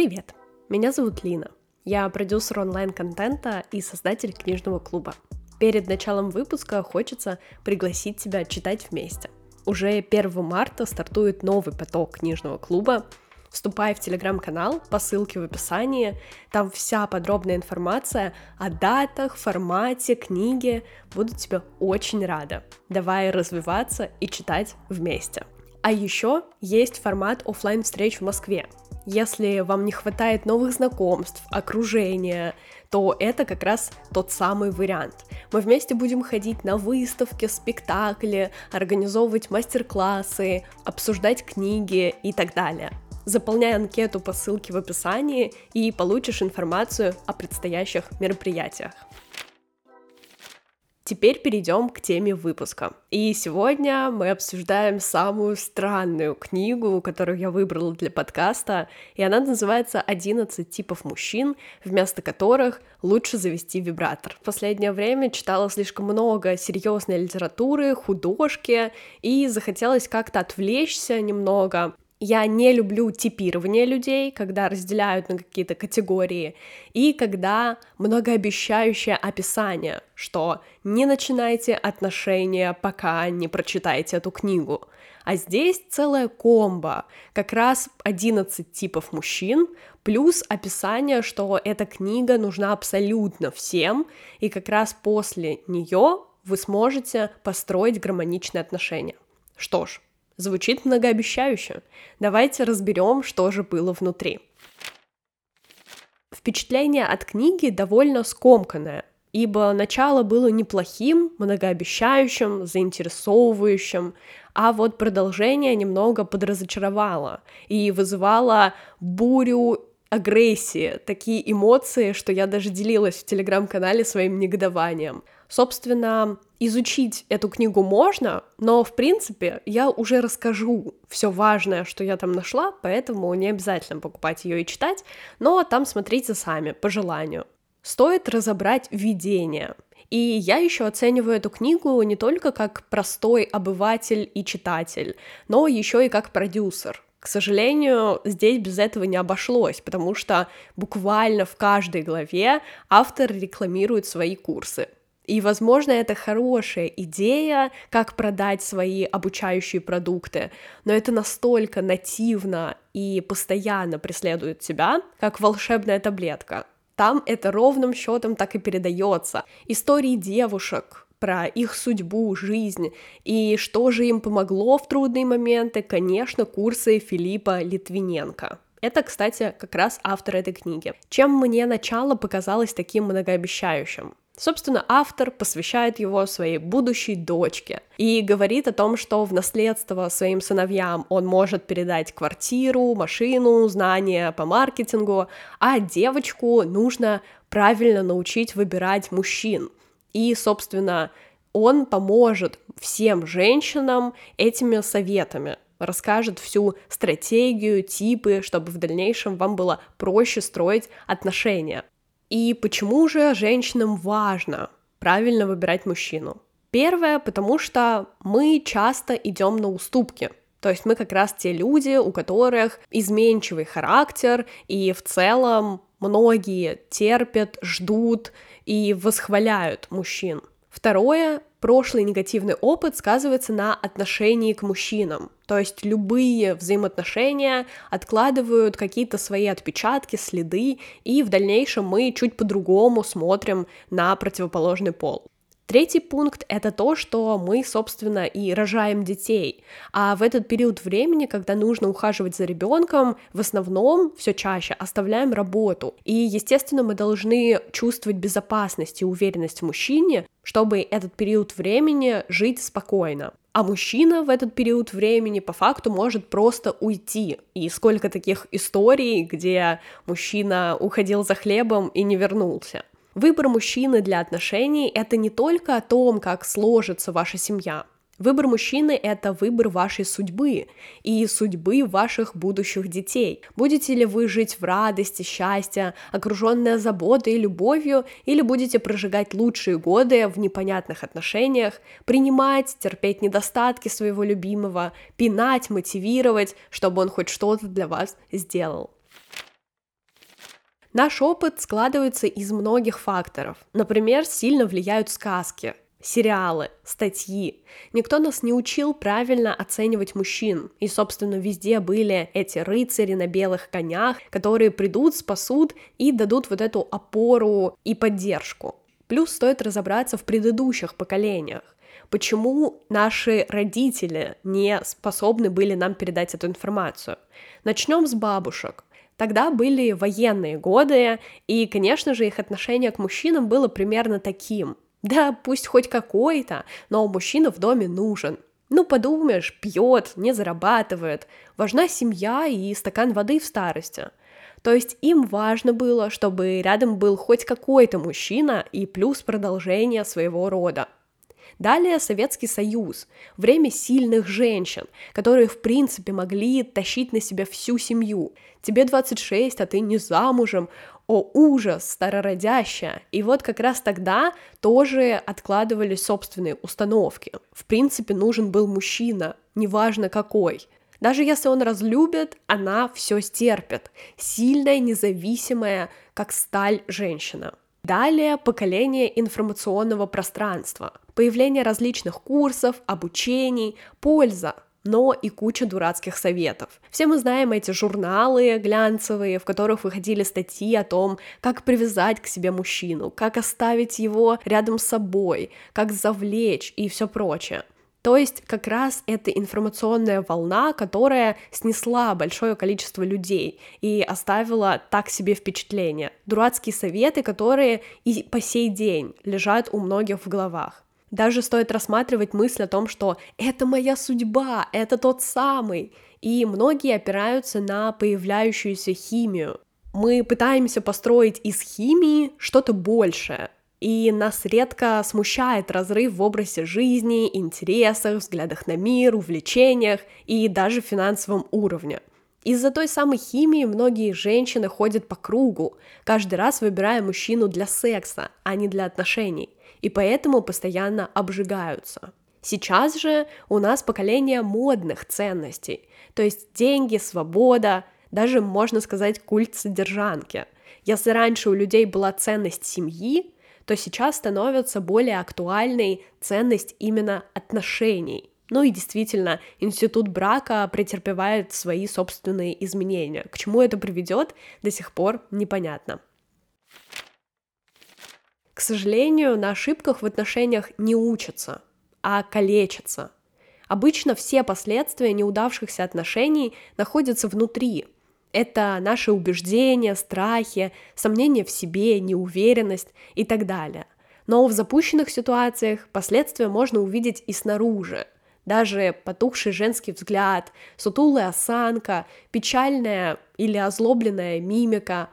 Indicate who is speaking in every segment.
Speaker 1: Привет! Меня зовут Лина. Я продюсер онлайн-контента и создатель книжного клуба. Перед началом выпуска хочется пригласить тебя читать вместе. Уже 1 марта стартует новый поток книжного клуба. Вступай в телеграм-канал по ссылке в описании. Там вся подробная информация о датах, формате, книге. Буду тебе очень рада. Давай развиваться и читать вместе. А еще есть формат офлайн встреч в Москве. Если вам не хватает новых знакомств, окружения, то это как раз тот самый вариант. Мы вместе будем ходить на выставки, спектакли, организовывать мастер-классы, обсуждать книги и так далее. Заполняй анкету по ссылке в описании и получишь информацию о предстоящих мероприятиях. Теперь перейдем к теме выпуска. И сегодня мы обсуждаем самую странную книгу, которую я выбрала для подкаста, и она называется «11 типов мужчин, вместо которых лучше завести вибратор». В последнее время читала слишком много серьезной литературы, художки, и захотелось как-то отвлечься немного я не люблю типирование людей, когда разделяют на какие-то категории, и когда многообещающее описание, что не начинайте отношения, пока не прочитаете эту книгу. А здесь целая комбо, как раз 11 типов мужчин, плюс описание, что эта книга нужна абсолютно всем, и как раз после нее вы сможете построить гармоничные отношения. Что ж, Звучит многообещающе. Давайте разберем, что же было внутри. Впечатление от книги довольно скомканное, ибо начало было неплохим, многообещающим, заинтересовывающим, а вот продолжение немного подразочаровало и вызывало бурю агрессии, такие эмоции, что я даже делилась в телеграм-канале своим негодованием. Собственно, изучить эту книгу можно, но, в принципе, я уже расскажу все важное, что я там нашла, поэтому не обязательно покупать ее и читать, но там смотрите сами, по желанию. Стоит разобрать введение. И я еще оцениваю эту книгу не только как простой обыватель и читатель, но еще и как продюсер. К сожалению, здесь без этого не обошлось, потому что буквально в каждой главе автор рекламирует свои курсы. И, возможно, это хорошая идея, как продать свои обучающие продукты, но это настолько нативно и постоянно преследует тебя, как волшебная таблетка. Там это ровным счетом так и передается. Истории девушек, про их судьбу, жизнь и что же им помогло в трудные моменты, конечно, курсы Филиппа Литвиненко. Это, кстати, как раз автор этой книги. Чем мне начало показалось таким многообещающим? Собственно, автор посвящает его своей будущей дочке и говорит о том, что в наследство своим сыновьям он может передать квартиру, машину, знания по маркетингу, а девочку нужно правильно научить выбирать мужчин. И, собственно, он поможет всем женщинам этими советами, расскажет всю стратегию, типы, чтобы в дальнейшем вам было проще строить отношения. И почему же женщинам важно правильно выбирать мужчину? Первое, потому что мы часто идем на уступки. То есть мы как раз те люди, у которых изменчивый характер, и в целом многие терпят, ждут и восхваляют мужчин. Второе, прошлый негативный опыт сказывается на отношении к мужчинам. То есть любые взаимоотношения откладывают какие-то свои отпечатки, следы, и в дальнейшем мы чуть по-другому смотрим на противоположный пол. Третий пункт — это то, что мы, собственно, и рожаем детей. А в этот период времени, когда нужно ухаживать за ребенком, в основном все чаще оставляем работу. И, естественно, мы должны чувствовать безопасность и уверенность в мужчине, чтобы этот период времени жить спокойно. А мужчина в этот период времени по факту может просто уйти. И сколько таких историй, где мужчина уходил за хлебом и не вернулся. Выбор мужчины для отношений — это не только о том, как сложится ваша семья. Выбор мужчины — это выбор вашей судьбы и судьбы ваших будущих детей. Будете ли вы жить в радости, счастье, окруженная заботой и любовью, или будете прожигать лучшие годы в непонятных отношениях, принимать, терпеть недостатки своего любимого, пинать, мотивировать, чтобы он хоть что-то для вас сделал. Наш опыт складывается из многих факторов. Например, сильно влияют сказки, сериалы, статьи. Никто нас не учил правильно оценивать мужчин. И, собственно, везде были эти рыцари на белых конях, которые придут, спасут и дадут вот эту опору и поддержку. Плюс стоит разобраться в предыдущих поколениях. Почему наши родители не способны были нам передать эту информацию? Начнем с бабушек. Тогда были военные годы, и, конечно же, их отношение к мужчинам было примерно таким. Да, пусть хоть какой-то, но мужчина в доме нужен. Ну, подумаешь, пьет, не зарабатывает. Важна семья и стакан воды в старости. То есть им важно было, чтобы рядом был хоть какой-то мужчина и плюс продолжение своего рода. Далее Советский Союз, время сильных женщин, которые в принципе могли тащить на себя всю семью. Тебе 26, а ты не замужем, о ужас, старородящая. И вот как раз тогда тоже откладывались собственные установки. В принципе, нужен был мужчина, неважно какой. Даже если он разлюбит, она все стерпит. Сильная, независимая, как сталь женщина. Далее поколение информационного пространства, появление различных курсов, обучений, польза, но и куча дурацких советов. Все мы знаем эти журналы глянцевые, в которых выходили статьи о том, как привязать к себе мужчину, как оставить его рядом с собой, как завлечь и все прочее. То есть как раз это информационная волна, которая снесла большое количество людей и оставила так себе впечатление. Дурацкие советы, которые и по сей день лежат у многих в головах. Даже стоит рассматривать мысль о том, что это моя судьба, это тот самый. И многие опираются на появляющуюся химию. Мы пытаемся построить из химии что-то большее, и нас редко смущает разрыв в образе жизни, интересах, взглядах на мир, увлечениях и даже финансовом уровне. Из-за той самой химии многие женщины ходят по кругу, каждый раз выбирая мужчину для секса, а не для отношений, и поэтому постоянно обжигаются. Сейчас же у нас поколение модных ценностей, то есть деньги, свобода, даже можно сказать культ содержанки. Если раньше у людей была ценность семьи, то сейчас становится более актуальной ценность именно отношений. Ну и действительно, институт брака претерпевает свои собственные изменения. К чему это приведет, до сих пор непонятно. К сожалению, на ошибках в отношениях не учатся, а калечатся. Обычно все последствия неудавшихся отношений находятся внутри, это наши убеждения, страхи, сомнения в себе, неуверенность и так далее. Но в запущенных ситуациях последствия можно увидеть и снаружи. Даже потухший женский взгляд, сутулая осанка, печальная или озлобленная мимика.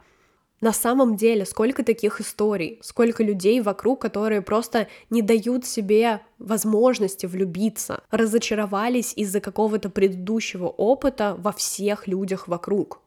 Speaker 1: На самом деле, сколько таких историй, сколько людей вокруг, которые просто не дают себе возможности влюбиться, разочаровались из-за какого-то предыдущего опыта во всех людях вокруг.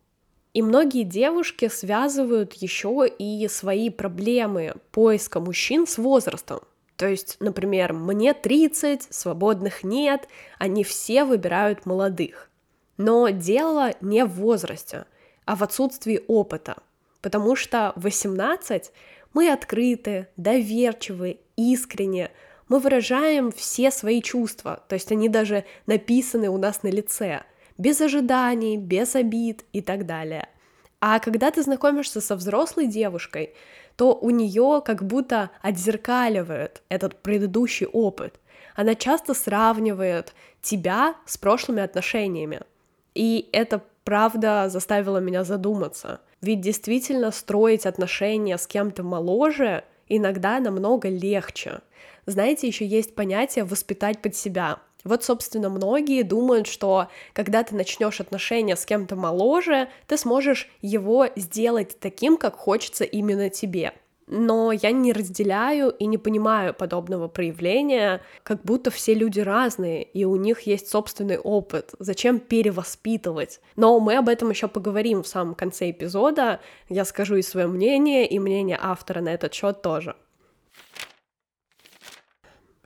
Speaker 1: И многие девушки связывают еще и свои проблемы поиска мужчин с возрастом. То есть, например, мне 30, свободных нет, они все выбирают молодых. Но дело не в возрасте, а в отсутствии опыта. Потому что в 18 мы открыты, доверчивы, искренне, мы выражаем все свои чувства, то есть они даже написаны у нас на лице – без ожиданий, без обид и так далее. А когда ты знакомишься со взрослой девушкой, то у нее как будто отзеркаливает этот предыдущий опыт. Она часто сравнивает тебя с прошлыми отношениями. И это правда заставило меня задуматься. Ведь действительно строить отношения с кем-то моложе иногда намного легче. Знаете, еще есть понятие воспитать под себя. Вот, собственно, многие думают, что когда ты начнешь отношения с кем-то моложе, ты сможешь его сделать таким, как хочется именно тебе. Но я не разделяю и не понимаю подобного проявления, как будто все люди разные, и у них есть собственный опыт. Зачем перевоспитывать? Но мы об этом еще поговорим в самом конце эпизода. Я скажу и свое мнение, и мнение автора на этот счет тоже.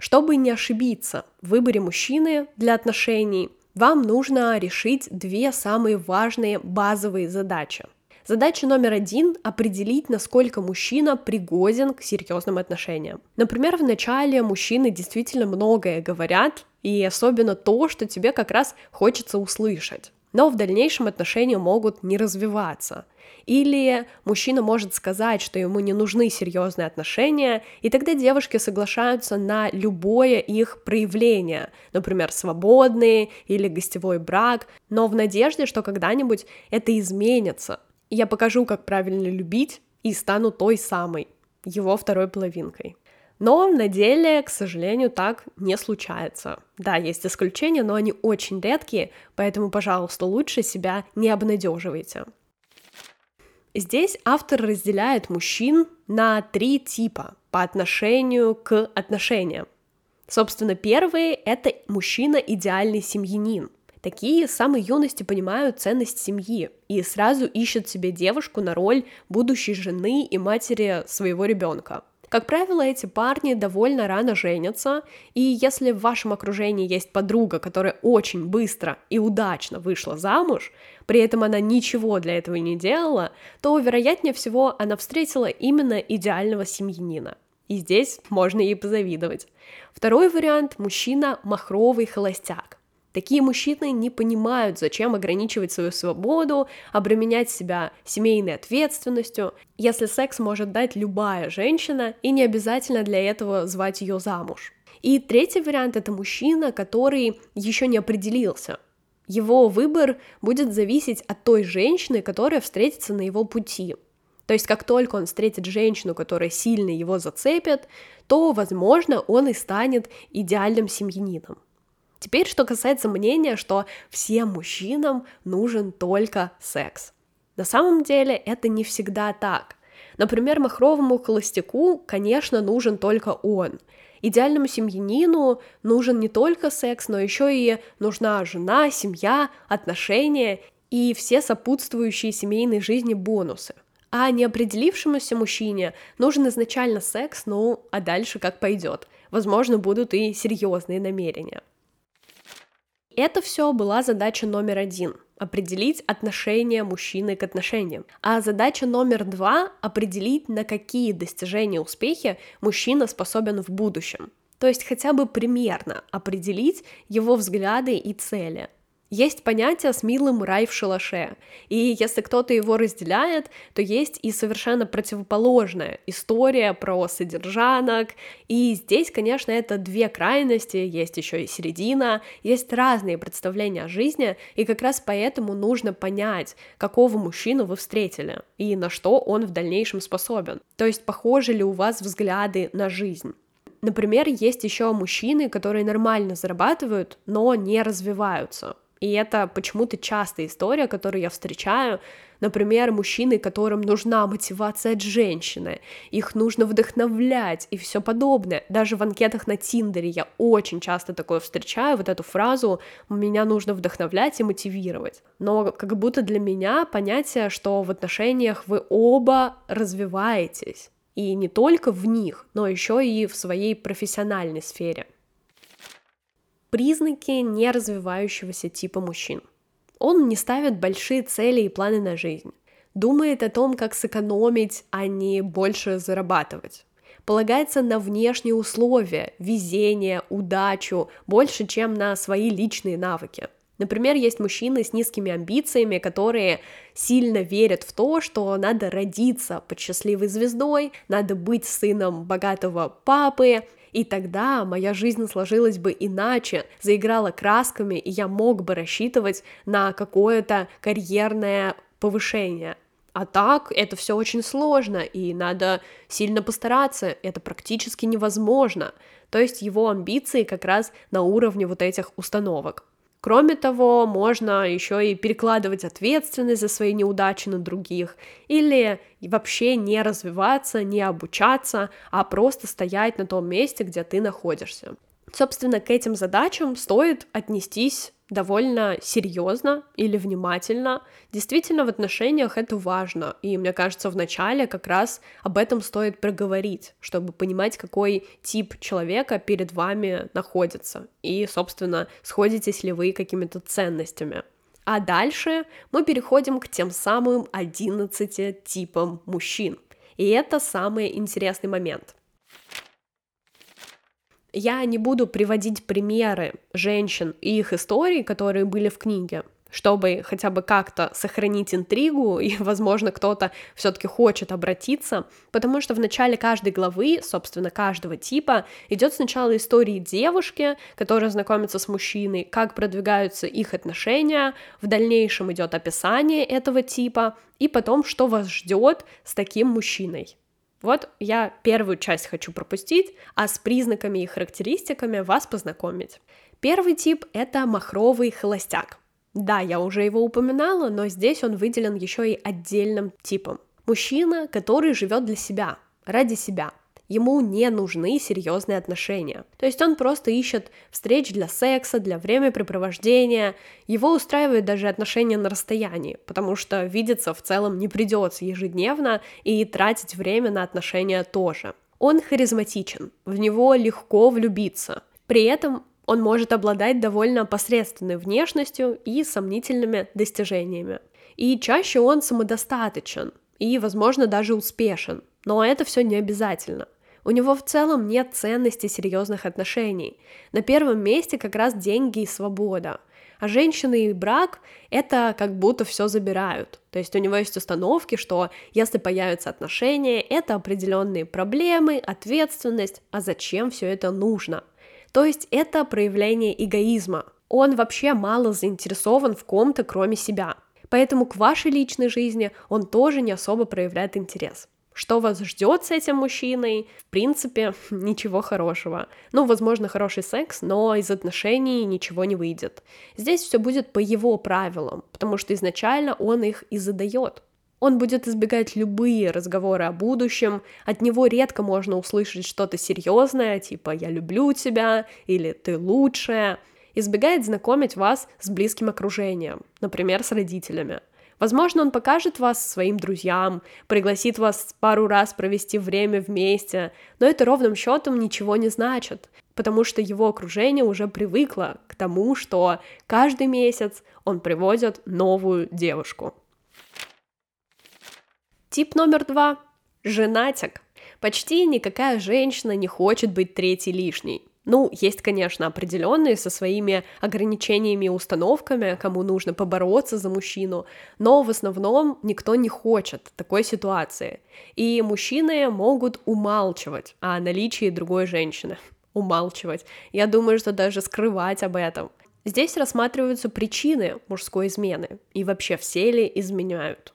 Speaker 1: Чтобы не ошибиться в выборе мужчины для отношений, вам нужно решить две самые важные базовые задачи. Задача номер один — определить, насколько мужчина пригоден к серьезным отношениям. Например, в начале мужчины действительно многое говорят, и особенно то, что тебе как раз хочется услышать. Но в дальнейшем отношения могут не развиваться. Или мужчина может сказать, что ему не нужны серьезные отношения, и тогда девушки соглашаются на любое их проявление, например, свободные или гостевой брак, но в надежде, что когда-нибудь это изменится. Я покажу, как правильно любить, и стану той самой, его второй половинкой. Но на деле, к сожалению, так не случается. Да, есть исключения, но они очень редкие, поэтому, пожалуйста, лучше себя не обнадеживайте. Здесь автор разделяет мужчин на три типа по отношению к отношениям. Собственно, первый — это мужчина идеальный семьянин. Такие с самой юности понимают ценность семьи и сразу ищут себе девушку на роль будущей жены и матери своего ребенка. Как правило, эти парни довольно рано женятся, и если в вашем окружении есть подруга, которая очень быстро и удачно вышла замуж, при этом она ничего для этого не делала, то, вероятнее всего, она встретила именно идеального семьянина. И здесь можно ей позавидовать. Второй вариант – мужчина махровый холостяк. Такие мужчины не понимают, зачем ограничивать свою свободу, обременять себя семейной ответственностью, если секс может дать любая женщина, и не обязательно для этого звать ее замуж. И третий вариант это мужчина, который еще не определился. Его выбор будет зависеть от той женщины, которая встретится на его пути. То есть как только он встретит женщину, которая сильно его зацепит, то, возможно, он и станет идеальным семьянином. Теперь, что касается мнения, что всем мужчинам нужен только секс. На самом деле это не всегда так. Например, махровому холостяку, конечно, нужен только он. Идеальному семьянину нужен не только секс, но еще и нужна жена, семья, отношения и все сопутствующие семейной жизни бонусы. А неопределившемуся мужчине нужен изначально секс, ну а дальше как пойдет. Возможно, будут и серьезные намерения. Это все была задача номер один — определить отношение мужчины к отношениям. А задача номер два — определить, на какие достижения успехи мужчина способен в будущем. То есть хотя бы примерно определить его взгляды и цели. Есть понятие с милым рай в шалаше, и если кто-то его разделяет, то есть и совершенно противоположная история про содержанок, и здесь, конечно, это две крайности, есть еще и середина, есть разные представления о жизни, и как раз поэтому нужно понять, какого мужчину вы встретили, и на что он в дальнейшем способен. То есть похожи ли у вас взгляды на жизнь. Например, есть еще мужчины, которые нормально зарабатывают, но не развиваются. И это почему-то частая история, которую я встречаю. Например, мужчины, которым нужна мотивация от женщины, их нужно вдохновлять и все подобное. Даже в анкетах на Тиндере я очень часто такое встречаю, вот эту фразу «меня нужно вдохновлять и мотивировать». Но как будто для меня понятие, что в отношениях вы оба развиваетесь. И не только в них, но еще и в своей профессиональной сфере признаки неразвивающегося типа мужчин. Он не ставит большие цели и планы на жизнь, думает о том, как сэкономить, а не больше зарабатывать. Полагается на внешние условия, везение, удачу, больше, чем на свои личные навыки. Например, есть мужчины с низкими амбициями, которые сильно верят в то, что надо родиться под счастливой звездой, надо быть сыном богатого папы, и тогда моя жизнь сложилась бы иначе, заиграла красками, и я мог бы рассчитывать на какое-то карьерное повышение. А так это все очень сложно, и надо сильно постараться, это практически невозможно. То есть его амбиции как раз на уровне вот этих установок. Кроме того, можно еще и перекладывать ответственность за свои неудачи на других, или вообще не развиваться, не обучаться, а просто стоять на том месте, где ты находишься. Собственно, к этим задачам стоит отнестись довольно серьезно или внимательно. Действительно, в отношениях это важно, и мне кажется, в начале как раз об этом стоит проговорить, чтобы понимать, какой тип человека перед вами находится, и, собственно, сходитесь ли вы какими-то ценностями. А дальше мы переходим к тем самым 11 типам мужчин. И это самый интересный момент. Я не буду приводить примеры женщин и их историй, которые были в книге, чтобы хотя бы как-то сохранить интригу, и, возможно, кто-то все-таки хочет обратиться, потому что в начале каждой главы, собственно, каждого типа, идет сначала история девушки, которая знакомится с мужчиной, как продвигаются их отношения, в дальнейшем идет описание этого типа, и потом, что вас ждет с таким мужчиной. Вот я первую часть хочу пропустить, а с признаками и характеристиками вас познакомить. Первый тип — это махровый холостяк. Да, я уже его упоминала, но здесь он выделен еще и отдельным типом. Мужчина, который живет для себя, ради себя — ему не нужны серьезные отношения. То есть он просто ищет встреч для секса, для времяпрепровождения. Его устраивают даже отношения на расстоянии, потому что видеться в целом не придется ежедневно и тратить время на отношения тоже. Он харизматичен, в него легко влюбиться. При этом он может обладать довольно посредственной внешностью и сомнительными достижениями. И чаще он самодостаточен и, возможно, даже успешен. Но это все не обязательно. У него в целом нет ценности серьезных отношений. На первом месте как раз деньги и свобода. А женщины и брак — это как будто все забирают. То есть у него есть установки, что если появятся отношения, это определенные проблемы, ответственность, а зачем все это нужно? То есть это проявление эгоизма. Он вообще мало заинтересован в ком-то, кроме себя. Поэтому к вашей личной жизни он тоже не особо проявляет интерес. Что вас ждет с этим мужчиной? В принципе, ничего хорошего. Ну, возможно, хороший секс, но из отношений ничего не выйдет. Здесь все будет по его правилам, потому что изначально он их и задает. Он будет избегать любые разговоры о будущем, от него редко можно услышать что-то серьезное, типа «я люблю тебя» или «ты лучшая», избегает знакомить вас с близким окружением, например, с родителями – Возможно, он покажет вас своим друзьям, пригласит вас пару раз провести время вместе, но это ровным счетом ничего не значит, потому что его окружение уже привыкло к тому, что каждый месяц он приводит новую девушку. Тип номер два – женатик. Почти никакая женщина не хочет быть третьей лишней. Ну, есть, конечно, определенные со своими ограничениями и установками, кому нужно побороться за мужчину, но в основном никто не хочет такой ситуации. И мужчины могут умалчивать о наличии другой женщины. Умалчивать. Я думаю, что даже скрывать об этом. Здесь рассматриваются причины мужской измены и вообще все ли изменяют.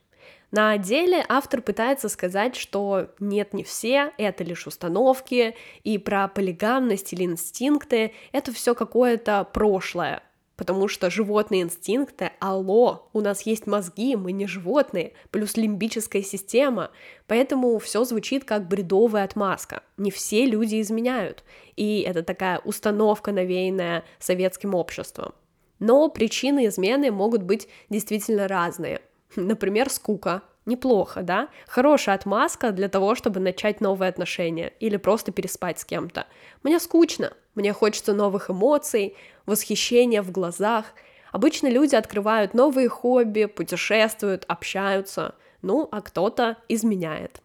Speaker 1: На деле автор пытается сказать, что нет, не все, это лишь установки, и про полигамность или инстинкты это все какое-то прошлое, потому что животные инстинкты, алло, у нас есть мозги, мы не животные, плюс лимбическая система, поэтому все звучит как бредовая отмазка. Не все люди изменяют, и это такая установка, навеянная советским обществом. Но причины измены могут быть действительно разные – Например, скука. Неплохо, да? Хорошая отмазка для того, чтобы начать новые отношения или просто переспать с кем-то. Мне скучно, мне хочется новых эмоций, восхищения в глазах. Обычно люди открывают новые хобби, путешествуют, общаются, ну, а кто-то изменяет.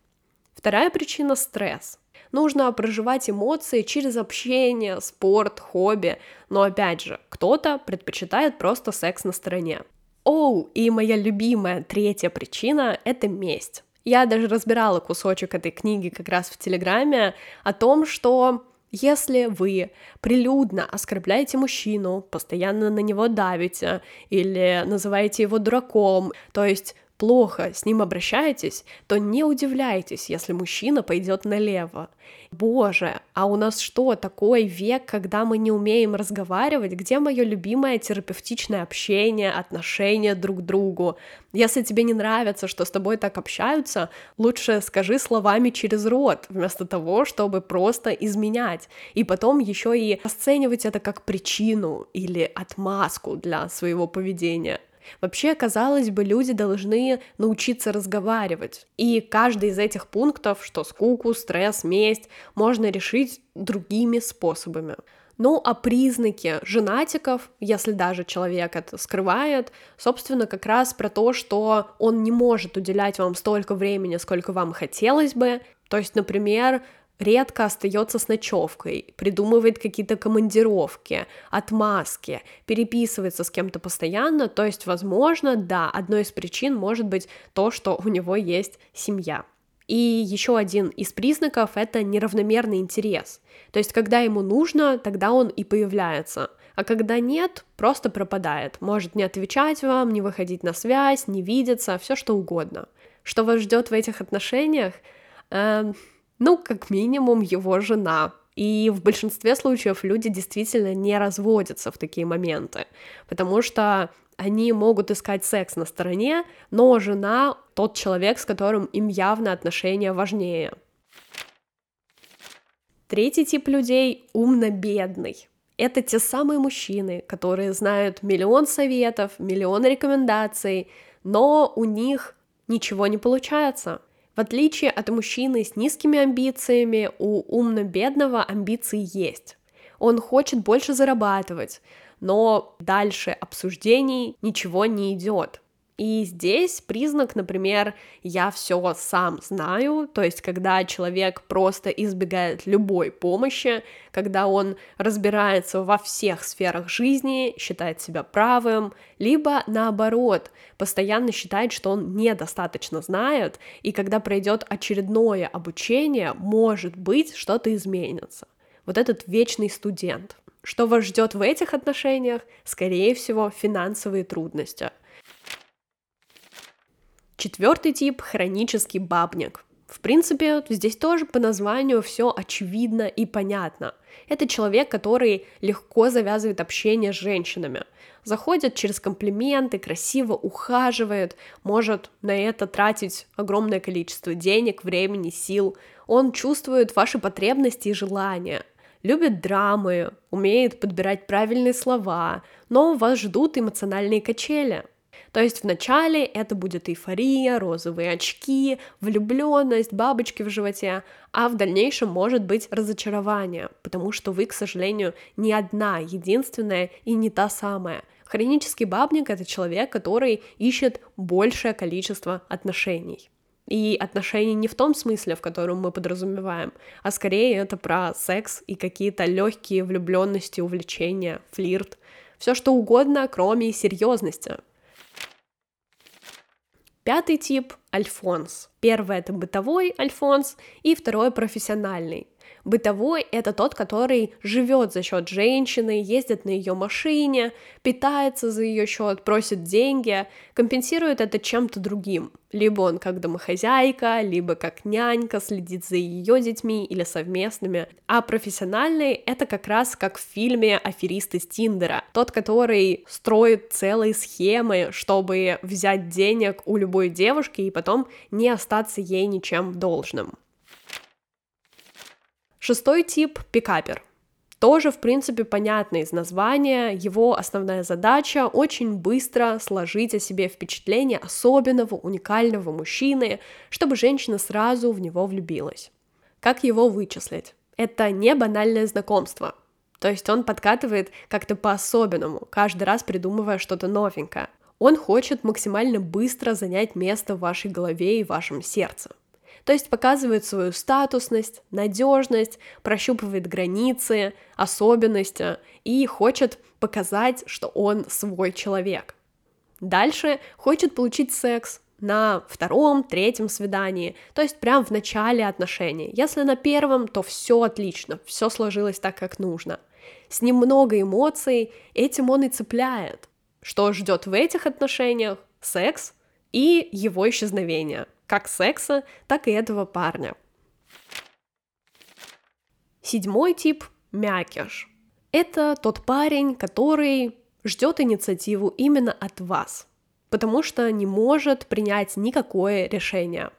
Speaker 1: Вторая причина — стресс. Нужно проживать эмоции через общение, спорт, хобби, но опять же, кто-то предпочитает просто секс на стороне. Оу, и моя любимая третья причина — это месть. Я даже разбирала кусочек этой книги как раз в Телеграме о том, что если вы прилюдно оскорбляете мужчину, постоянно на него давите или называете его дураком, то есть плохо с ним обращаетесь, то не удивляйтесь, если мужчина пойдет налево. Боже, а у нас что, такой век, когда мы не умеем разговаривать? Где мое любимое терапевтичное общение, отношение друг к другу? Если тебе не нравится, что с тобой так общаются, лучше скажи словами через рот, вместо того, чтобы просто изменять. И потом еще и оценивать это как причину или отмазку для своего поведения. Вообще, казалось бы, люди должны научиться разговаривать. И каждый из этих пунктов, что скуку, стресс, месть, можно решить другими способами. Ну, а признаки женатиков, если даже человек это скрывает, собственно, как раз про то, что он не может уделять вам столько времени, сколько вам хотелось бы. То есть, например, редко остается с ночевкой, придумывает какие-то командировки, отмазки, переписывается с кем-то постоянно, то есть, возможно, да, одной из причин может быть то, что у него есть семья. И еще один из признаков — это неравномерный интерес. То есть, когда ему нужно, тогда он и появляется. А когда нет, просто пропадает. Может не отвечать вам, не выходить на связь, не видеться, все что угодно. Что вас ждет в этих отношениях? Э, ну, как минимум, его жена. И в большинстве случаев люди действительно не разводятся в такие моменты, потому что они могут искать секс на стороне, но жена тот человек, с которым им явно отношения важнее. Третий тип людей — умно-бедный. Это те самые мужчины, которые знают миллион советов, миллион рекомендаций, но у них ничего не получается. В отличие от мужчины с низкими амбициями, у умно-бедного амбиции есть. Он хочет больше зарабатывать, но дальше обсуждений ничего не идет. И здесь признак, например, я все сам знаю, то есть когда человек просто избегает любой помощи, когда он разбирается во всех сферах жизни, считает себя правым, либо наоборот, постоянно считает, что он недостаточно знает, и когда пройдет очередное обучение, может быть, что-то изменится. Вот этот вечный студент. Что вас ждет в этих отношениях? Скорее всего, финансовые трудности. Четвертый тип — хронический бабник. В принципе, здесь тоже по названию все очевидно и понятно. Это человек, который легко завязывает общение с женщинами. Заходит через комплименты, красиво ухаживает, может на это тратить огромное количество денег, времени, сил. Он чувствует ваши потребности и желания — любит драмы, умеет подбирать правильные слова, но вас ждут эмоциональные качели. То есть вначале это будет эйфория, розовые очки, влюбленность, бабочки в животе, а в дальнейшем может быть разочарование, потому что вы, к сожалению, не одна, единственная и не та самая. Хронический бабник — это человек, который ищет большее количество отношений. И отношения не в том смысле, в котором мы подразумеваем, а скорее это про секс и какие-то легкие влюбленности, увлечения, флирт, все что угодно, кроме серьезности. Пятый тип — альфонс. Первый — это бытовой альфонс, и второй — профессиональный. Бытовой — это тот, который живет за счет женщины, ездит на ее машине, питается за ее счет, просит деньги, компенсирует это чем-то другим. Либо он как домохозяйка, либо как нянька следит за ее детьми или совместными. А профессиональный — это как раз как в фильме «Аферисты с Тиндера». Тот, который строит целые схемы, чтобы взять денег у любой девушки и потом не остаться ей ничем должным. Шестой тип — пикапер. Тоже, в принципе, понятно из названия. Его основная задача — очень быстро сложить о себе впечатление особенного, уникального мужчины, чтобы женщина сразу в него влюбилась. Как его вычислить? Это не банальное знакомство. То есть он подкатывает как-то по-особенному, каждый раз придумывая что-то новенькое. Он хочет максимально быстро занять место в вашей голове и вашем сердце то есть показывает свою статусность, надежность, прощупывает границы, особенности и хочет показать, что он свой человек. Дальше хочет получить секс, на втором, третьем свидании, то есть прям в начале отношений. Если на первом, то все отлично, все сложилось так, как нужно. С ним много эмоций, этим он и цепляет. Что ждет в этих отношениях? Секс и его исчезновение как секса, так и этого парня. Седьмой тип — мякиш. Это тот парень, который ждет инициативу именно от вас, потому что не может принять никакое решение.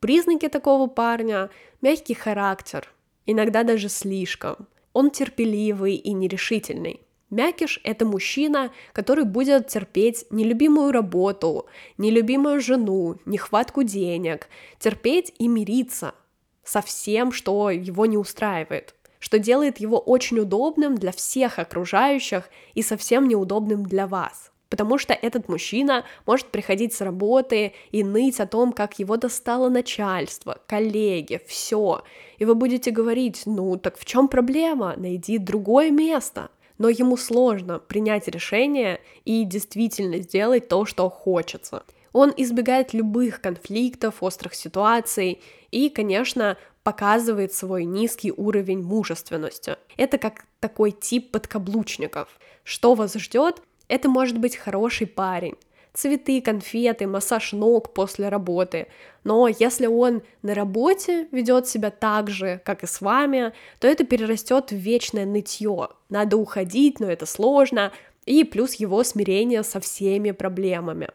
Speaker 1: Признаки такого парня — мягкий характер, иногда даже слишком. Он терпеливый и нерешительный. Мякиш — это мужчина, который будет терпеть нелюбимую работу, нелюбимую жену, нехватку денег, терпеть и мириться со всем, что его не устраивает. что делает его очень удобным для всех окружающих и совсем неудобным для вас. Потому что этот мужчина может приходить с работы и ныть о том, как его достало начальство, коллеги, все. И вы будете говорить, ну так в чем проблема? Найди другое место. Но ему сложно принять решение и действительно сделать то, что хочется. Он избегает любых конфликтов, острых ситуаций и, конечно, показывает свой низкий уровень мужественности. Это как такой тип подкаблучников. Что вас ждет? Это может быть хороший парень, цветы, конфеты, массаж ног после работы. Но если он на работе ведет себя так же, как и с вами, то это перерастет в вечное нытье. Надо уходить, но это сложно. И плюс его смирение со всеми проблемами.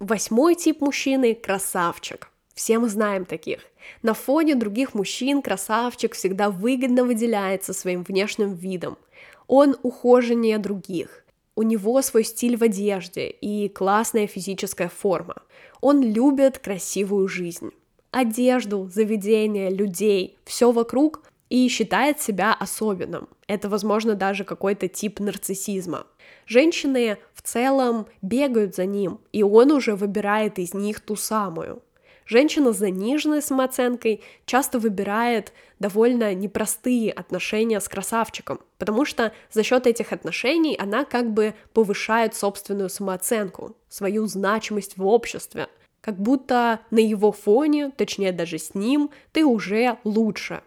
Speaker 1: Восьмой тип мужчины – красавчик. Все мы знаем таких. На фоне других мужчин красавчик всегда выгодно выделяется своим внешним видом. Он ухоженнее других. У него свой стиль в одежде и классная физическая форма. Он любит красивую жизнь. Одежду, заведения, людей, все вокруг и считает себя особенным. Это, возможно, даже какой-то тип нарциссизма. Женщины в целом бегают за ним, и он уже выбирает из них ту самую. Женщина с заниженной самооценкой часто выбирает довольно непростые отношения с красавчиком, потому что за счет этих отношений она как бы повышает собственную самооценку, свою значимость в обществе, как будто на его фоне, точнее даже с ним, ты уже лучше.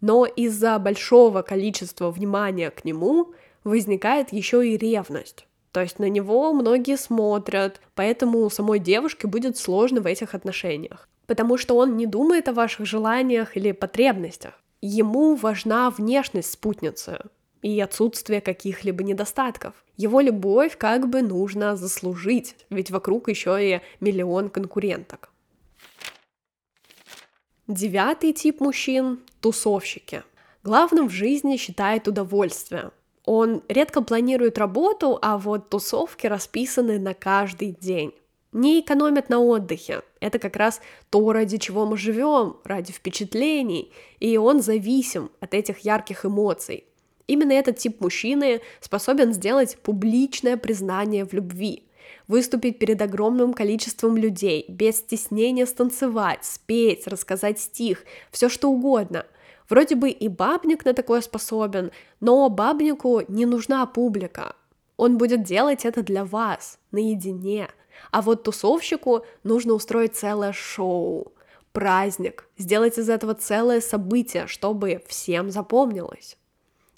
Speaker 1: Но из-за большого количества внимания к нему возникает еще и ревность. То есть на него многие смотрят, поэтому самой девушке будет сложно в этих отношениях. Потому что он не думает о ваших желаниях или потребностях. Ему важна внешность спутницы и отсутствие каких-либо недостатков. Его любовь как бы нужно заслужить, ведь вокруг еще и миллион конкуренток. Девятый тип мужчин – тусовщики. Главным в жизни считает удовольствие, он редко планирует работу, а вот тусовки расписаны на каждый день. Не экономят на отдыхе. Это как раз то, ради чего мы живем, ради впечатлений, и он зависим от этих ярких эмоций. Именно этот тип мужчины способен сделать публичное признание в любви, выступить перед огромным количеством людей, без стеснения станцевать, спеть, рассказать стих, все что угодно – Вроде бы и бабник на такое способен, но бабнику не нужна публика. Он будет делать это для вас, наедине. А вот тусовщику нужно устроить целое шоу, праздник, сделать из этого целое событие, чтобы всем запомнилось.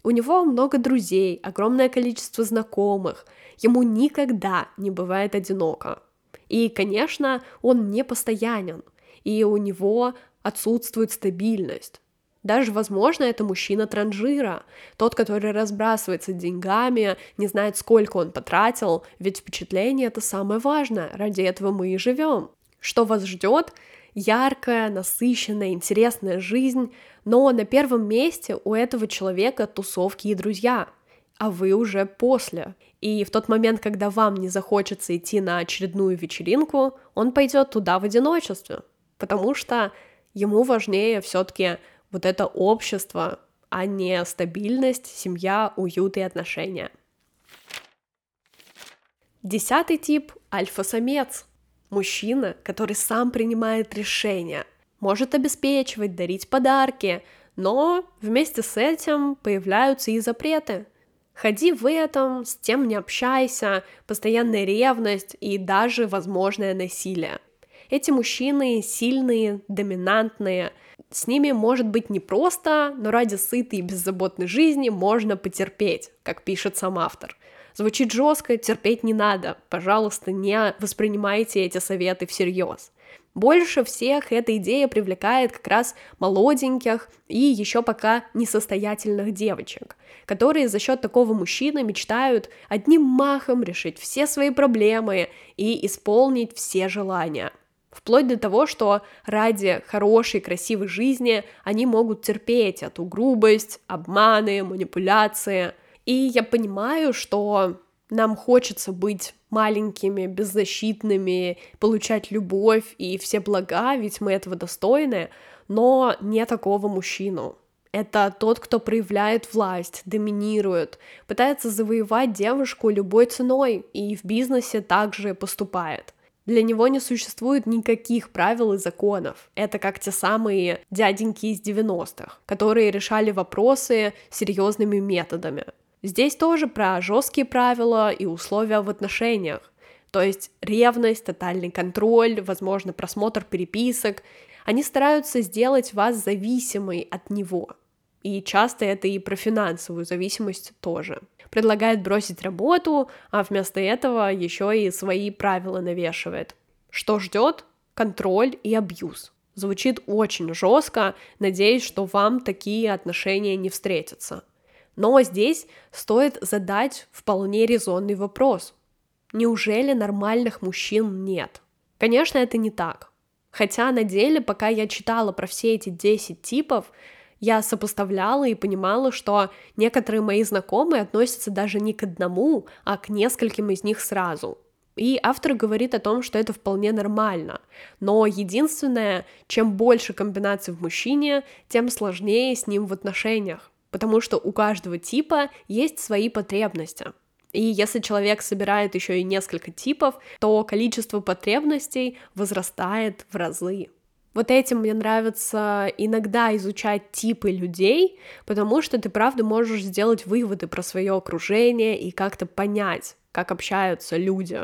Speaker 1: У него много друзей, огромное количество знакомых, ему никогда не бывает одиноко. И, конечно, он не постоянен, и у него отсутствует стабильность. Даже, возможно, это мужчина транжира, тот, который разбрасывается деньгами, не знает, сколько он потратил, ведь впечатление это самое важное, ради этого мы и живем. Что вас ждет? Яркая, насыщенная, интересная жизнь, но на первом месте у этого человека тусовки и друзья, а вы уже после. И в тот момент, когда вам не захочется идти на очередную вечеринку, он пойдет туда в одиночестве, потому что ему важнее все-таки вот это общество, а не стабильность, семья, уют и отношения. Десятый тип – альфа-самец. Мужчина, который сам принимает решения, может обеспечивать, дарить подарки, но вместе с этим появляются и запреты. Ходи в этом, с тем не общайся, постоянная ревность и даже возможное насилие. Эти мужчины сильные, доминантные – с ними может быть непросто, но ради сытой и беззаботной жизни можно потерпеть, как пишет сам автор. Звучит жестко, терпеть не надо. Пожалуйста, не воспринимайте эти советы всерьез. Больше всех эта идея привлекает как раз молоденьких и еще пока несостоятельных девочек, которые за счет такого мужчины мечтают одним махом решить все свои проблемы и исполнить все желания. Вплоть до того, что ради хорошей, красивой жизни они могут терпеть эту грубость, обманы, манипуляции. И я понимаю, что Нам хочется быть маленькими, беззащитными, получать любовь и все блага, ведь мы этого достойны, но не такого мужчину. Это тот, кто проявляет власть, доминирует, пытается завоевать девушку любой ценой и в бизнесе также поступает. Для него не существует никаких правил и законов. Это как те самые дяденьки из 90-х, которые решали вопросы серьезными методами. Здесь тоже про жесткие правила и условия в отношениях. То есть ревность, тотальный контроль, возможно, просмотр переписок. Они стараются сделать вас зависимой от него. И часто это и про финансовую зависимость тоже. Предлагает бросить работу, а вместо этого еще и свои правила навешивает. Что ждет? Контроль и абьюз. Звучит очень жестко, надеюсь, что вам такие отношения не встретятся. Но здесь стоит задать вполне резонный вопрос. Неужели нормальных мужчин нет? Конечно, это не так. Хотя на деле, пока я читала про все эти 10 типов, я сопоставляла и понимала, что некоторые мои знакомые относятся даже не к одному, а к нескольким из них сразу. И автор говорит о том, что это вполне нормально. Но единственное, чем больше комбинаций в мужчине, тем сложнее с ним в отношениях. Потому что у каждого типа есть свои потребности. И если человек собирает еще и несколько типов, то количество потребностей возрастает в разы. Вот этим мне нравится иногда изучать типы людей, потому что ты правда можешь сделать выводы про свое окружение и как-то понять, как общаются люди.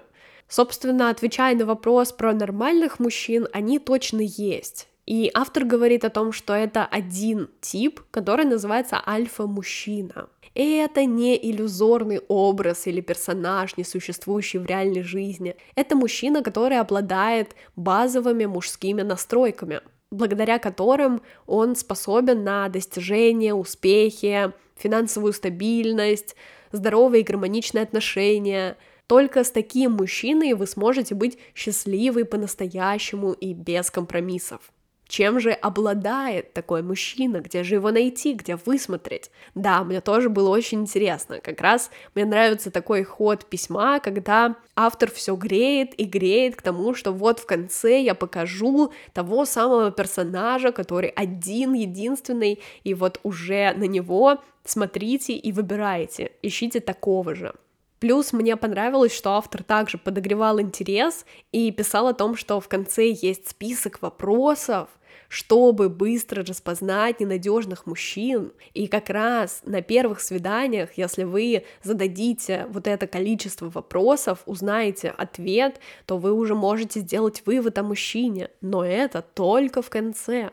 Speaker 1: Собственно, отвечая на вопрос про нормальных мужчин, они точно есть. И автор говорит о том, что это один тип, который называется альфа-мужчина. Это не иллюзорный образ или персонаж, не существующий в реальной жизни. Это мужчина, который обладает базовыми мужскими настройками, благодаря которым он способен на достижения, успехи, финансовую стабильность, здоровые и гармоничные отношения. Только с таким мужчиной вы сможете быть счастливы по-настоящему и без компромиссов. Чем же обладает такой мужчина? Где же его найти? Где высмотреть? Да, мне тоже было очень интересно. Как раз мне нравится такой ход письма, когда автор все греет и греет к тому, что вот в конце я покажу того самого персонажа, который один, единственный, и вот уже на него смотрите и выбирайте, ищите такого же. Плюс мне понравилось, что автор также подогревал интерес и писал о том, что в конце есть список вопросов, чтобы быстро распознать ненадежных мужчин. И как раз на первых свиданиях, если вы зададите вот это количество вопросов, узнаете ответ, то вы уже можете сделать вывод о мужчине. Но это только в конце.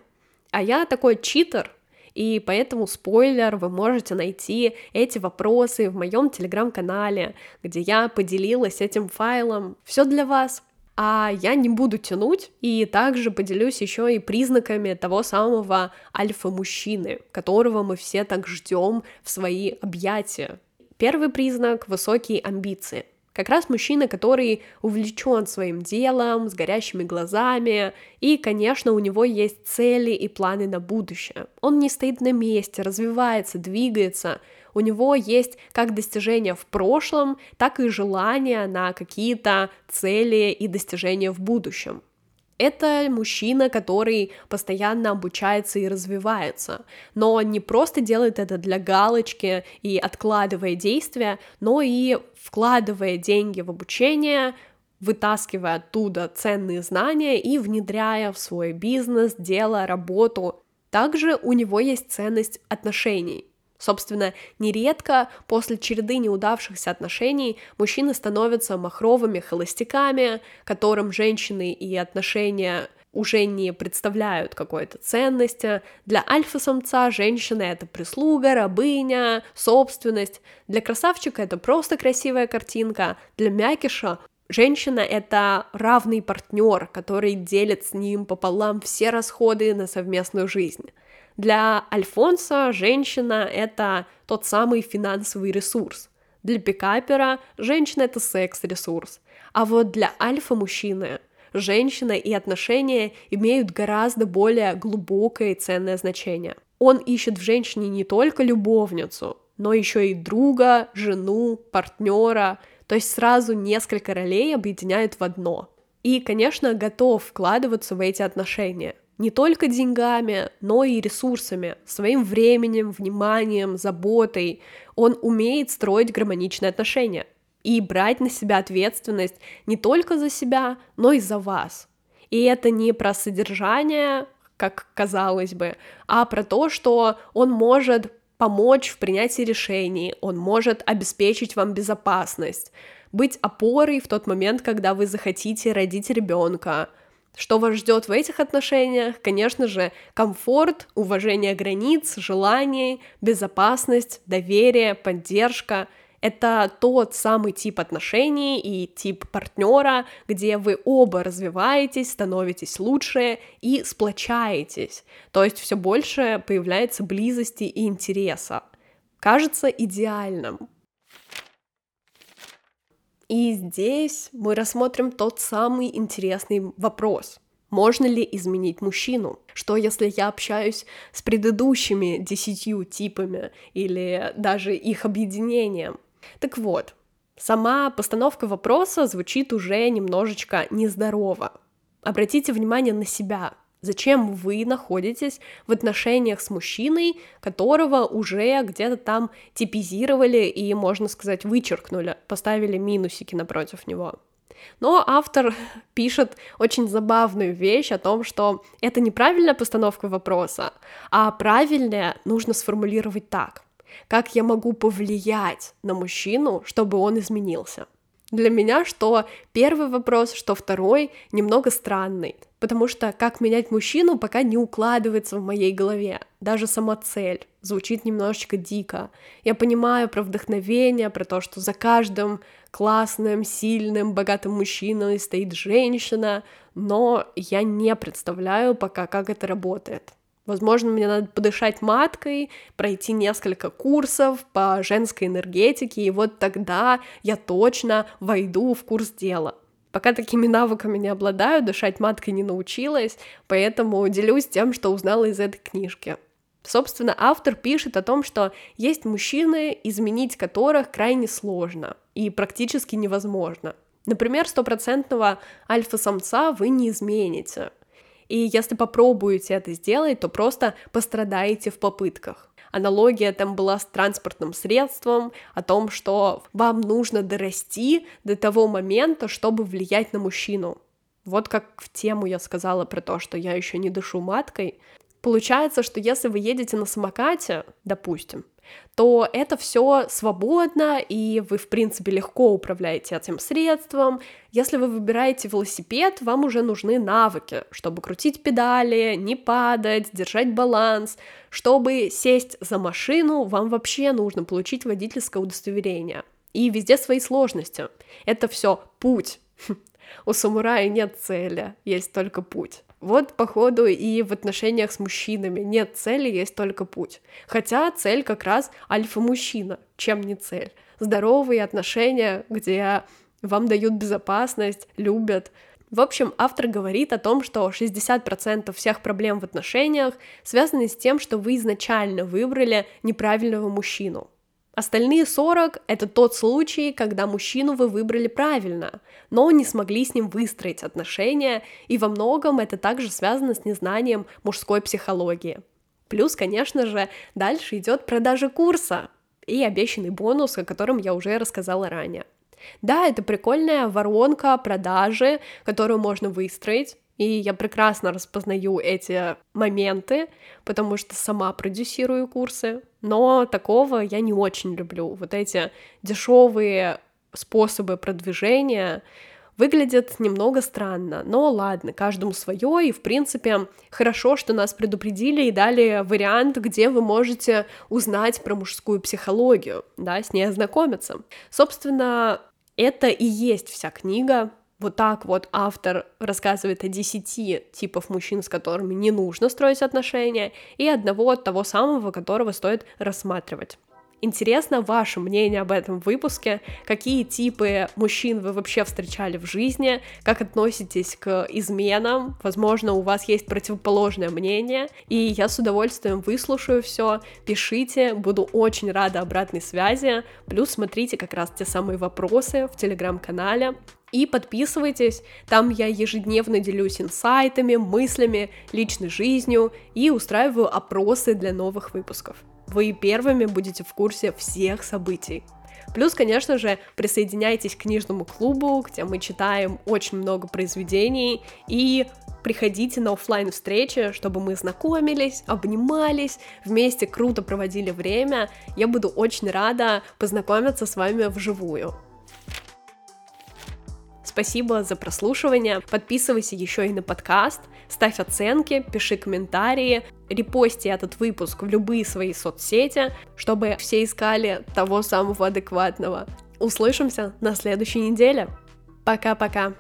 Speaker 1: А я такой читер, и поэтому спойлер, вы можете найти эти вопросы в моем телеграм-канале, где я поделилась этим файлом. Все для вас. А я не буду тянуть и также поделюсь еще и признаками того самого альфа-мужчины, которого мы все так ждем в свои объятия. Первый признак — высокие амбиции. Как раз мужчина, который увлечен своим делом, с горящими глазами, и, конечно, у него есть цели и планы на будущее. Он не стоит на месте, развивается, двигается. У него есть как достижения в прошлом, так и желания на какие-то цели и достижения в будущем. Это мужчина, который постоянно обучается и развивается, но не просто делает это для галочки и откладывая действия, но и вкладывая деньги в обучение, вытаскивая оттуда ценные знания и внедряя в свой бизнес, дело, работу. Также у него есть ценность отношений. Собственно, нередко после череды неудавшихся отношений мужчины становятся махровыми холостяками, которым женщины и отношения уже не представляют какой-то ценности. Для альфа-самца женщина — это прислуга, рабыня, собственность. Для красавчика это просто красивая картинка. Для мякиша Женщина — это равный партнер, который делит с ним пополам все расходы на совместную жизнь. Для Альфонса женщина — это тот самый финансовый ресурс. Для пикапера женщина — это секс-ресурс. А вот для альфа-мужчины женщина и отношения имеют гораздо более глубокое и ценное значение. Он ищет в женщине не только любовницу, но еще и друга, жену, партнера. То есть сразу несколько ролей объединяют в одно. И, конечно, готов вкладываться в эти отношения. Не только деньгами, но и ресурсами, своим временем, вниманием, заботой. Он умеет строить гармоничные отношения и брать на себя ответственность не только за себя, но и за вас. И это не про содержание, как казалось бы, а про то, что он может помочь в принятии решений, он может обеспечить вам безопасность, быть опорой в тот момент, когда вы захотите родить ребенка. Что вас ждет в этих отношениях? Конечно же, комфорт, уважение границ, желаний, безопасность, доверие, поддержка — это тот самый тип отношений и тип партнера, где вы оба развиваетесь, становитесь лучше и сплочаетесь. То есть все больше появляется близости и интереса. Кажется идеальным. И здесь мы рассмотрим тот самый интересный вопрос. Можно ли изменить мужчину? Что если я общаюсь с предыдущими десятью типами или даже их объединением? Так вот, сама постановка вопроса звучит уже немножечко нездорово. Обратите внимание на себя. Зачем вы находитесь в отношениях с мужчиной, которого уже где-то там типизировали и, можно сказать, вычеркнули, поставили минусики напротив него? Но автор пишет очень забавную вещь о том, что это неправильная постановка вопроса, а правильная нужно сформулировать так. Как я могу повлиять на мужчину, чтобы он изменился? Для меня что первый вопрос, что второй немного странный, потому что как менять мужчину пока не укладывается в моей голове. Даже сама цель звучит немножечко дико. Я понимаю про вдохновение, про то, что за каждым классным, сильным, богатым мужчиной стоит женщина, но я не представляю пока, как это работает. Возможно, мне надо подышать маткой, пройти несколько курсов по женской энергетике, и вот тогда я точно войду в курс дела. Пока такими навыками не обладаю, дышать маткой не научилась, поэтому делюсь тем, что узнала из этой книжки. Собственно, автор пишет о том, что есть мужчины, изменить которых крайне сложно и практически невозможно. Например, стопроцентного альфа-самца вы не измените — и если попробуете это сделать, то просто пострадаете в попытках. Аналогия там была с транспортным средством, о том, что вам нужно дорасти до того момента, чтобы влиять на мужчину. Вот как в тему я сказала про то, что я еще не дышу маткой. Получается, что если вы едете на самокате, допустим, то это все свободно, и вы, в принципе, легко управляете этим средством. Если вы выбираете велосипед, вам уже нужны навыки, чтобы крутить педали, не падать, держать баланс. Чтобы сесть за машину, вам вообще нужно получить водительское удостоверение. И везде свои сложности. Это все путь. У самурая нет цели, есть только путь. Вот, походу, и в отношениях с мужчинами нет цели, есть только путь. Хотя цель как раз альфа-мужчина, чем не цель. Здоровые отношения, где вам дают безопасность, любят. В общем, автор говорит о том, что 60% всех проблем в отношениях связаны с тем, что вы изначально выбрали неправильного мужчину. Остальные 40 — это тот случай, когда мужчину вы выбрали правильно, но не смогли с ним выстроить отношения, и во многом это также связано с незнанием мужской психологии. Плюс, конечно же, дальше идет продажа курса и обещанный бонус, о котором я уже рассказала ранее. Да, это прикольная воронка продажи, которую можно выстроить, и я прекрасно распознаю эти моменты, потому что сама продюсирую курсы, но такого я не очень люблю. Вот эти дешевые способы продвижения выглядят немного странно, но ладно, каждому свое, и в принципе хорошо, что нас предупредили и дали вариант, где вы можете узнать про мужскую психологию, да, с ней ознакомиться. Собственно, это и есть вся книга, вот так вот автор рассказывает о десяти типов мужчин, с которыми не нужно строить отношения, и одного от того самого, которого стоит рассматривать. Интересно ваше мнение об этом выпуске, какие типы мужчин вы вообще встречали в жизни, как относитесь к изменам, возможно, у вас есть противоположное мнение, и я с удовольствием выслушаю все, пишите, буду очень рада обратной связи, плюс смотрите как раз те самые вопросы в телеграм-канале, и подписывайтесь, там я ежедневно делюсь инсайтами, мыслями, личной жизнью и устраиваю опросы для новых выпусков вы первыми будете в курсе всех событий. Плюс, конечно же, присоединяйтесь к книжному клубу, где мы читаем очень много произведений, и приходите на офлайн встречи, чтобы мы знакомились, обнимались, вместе круто проводили время. Я буду очень рада познакомиться с вами вживую. Спасибо за прослушивание. Подписывайся еще и на подкаст, ставь оценки, пиши комментарии, репости этот выпуск в любые свои соцсети, чтобы все искали того самого адекватного. Услышимся на следующей неделе. Пока-пока.